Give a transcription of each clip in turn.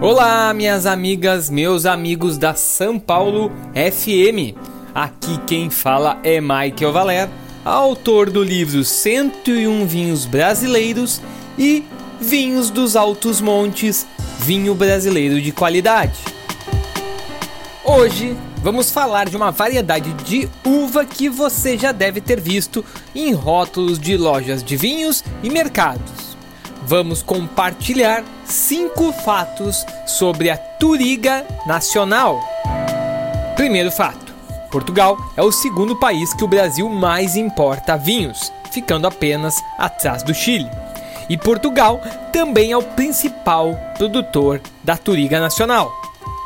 Olá, minhas amigas, meus amigos da São Paulo FM. Aqui quem fala é Michael Valer, autor do livro 101 Vinhos Brasileiros e Vinhos dos Altos Montes, vinho brasileiro de qualidade. Hoje vamos falar de uma variedade de uva que você já deve ter visto em rótulos de lojas de vinhos e mercados vamos compartilhar cinco fatos sobre a Turiga Nacional. Primeiro fato: Portugal é o segundo país que o Brasil mais importa vinhos, ficando apenas atrás do Chile. E Portugal também é o principal produtor da Turiga Nacional.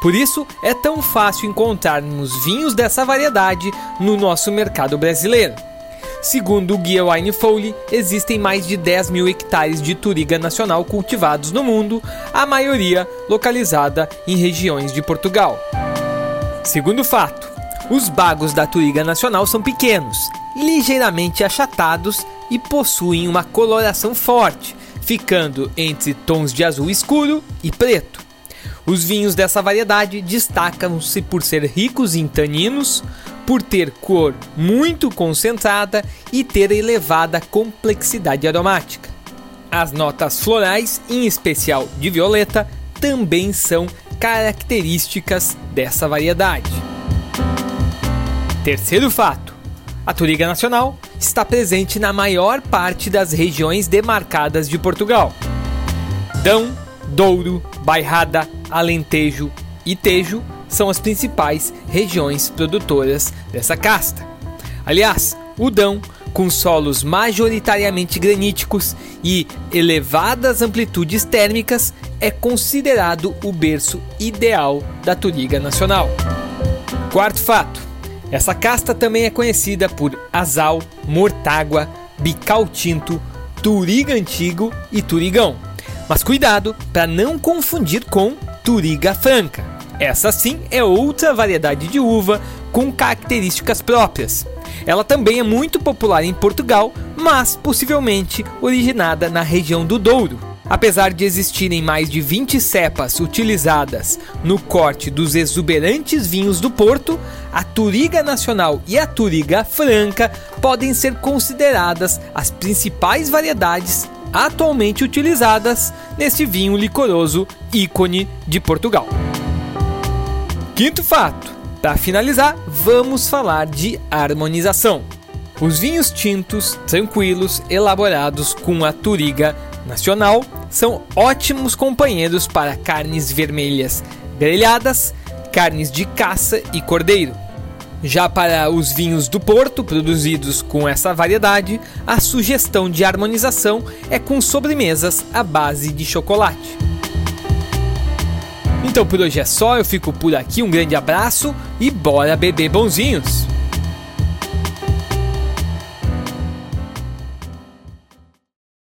Por isso, é tão fácil encontrarmos vinhos dessa variedade no nosso mercado brasileiro. Segundo o guia Wine Foley, existem mais de 10 mil hectares de turiga nacional cultivados no mundo, a maioria localizada em regiões de Portugal. Segundo fato, os bagos da turiga nacional são pequenos, ligeiramente achatados e possuem uma coloração forte, ficando entre tons de azul escuro e preto. Os vinhos dessa variedade destacam-se por ser ricos em taninos, por ter cor muito concentrada e ter elevada complexidade aromática. As notas florais, em especial de violeta, também são características dessa variedade. Terceiro fato: a Turiga Nacional está presente na maior parte das regiões demarcadas de Portugal. Dão, Douro, Bairrada, Alentejo e Tejo são as principais regiões produtoras dessa casta. Aliás, o Dão, com solos majoritariamente graníticos e elevadas amplitudes térmicas, é considerado o berço ideal da Turiga Nacional. Quarto fato: essa casta também é conhecida por Azal, Mortágua, Bical Tinto, Turiga Antigo e Turigão. Mas cuidado para não confundir com Turiga Franca. Essa sim é outra variedade de uva com características próprias. Ela também é muito popular em Portugal, mas possivelmente originada na região do Douro. Apesar de existirem mais de 20 cepas utilizadas no corte dos exuberantes vinhos do Porto, a Turiga Nacional e a Turiga Franca podem ser consideradas as principais variedades atualmente utilizadas neste vinho licoroso ícone de Portugal. Quinto fato: para finalizar, vamos falar de harmonização. Os vinhos tintos, tranquilos, elaborados com a Turiga Nacional, são ótimos companheiros para carnes vermelhas grelhadas, carnes de caça e cordeiro. Já para os vinhos do Porto, produzidos com essa variedade, a sugestão de harmonização é com sobremesas à base de chocolate. Então por hoje é só, eu fico por aqui, um grande abraço e bora beber bonzinhos!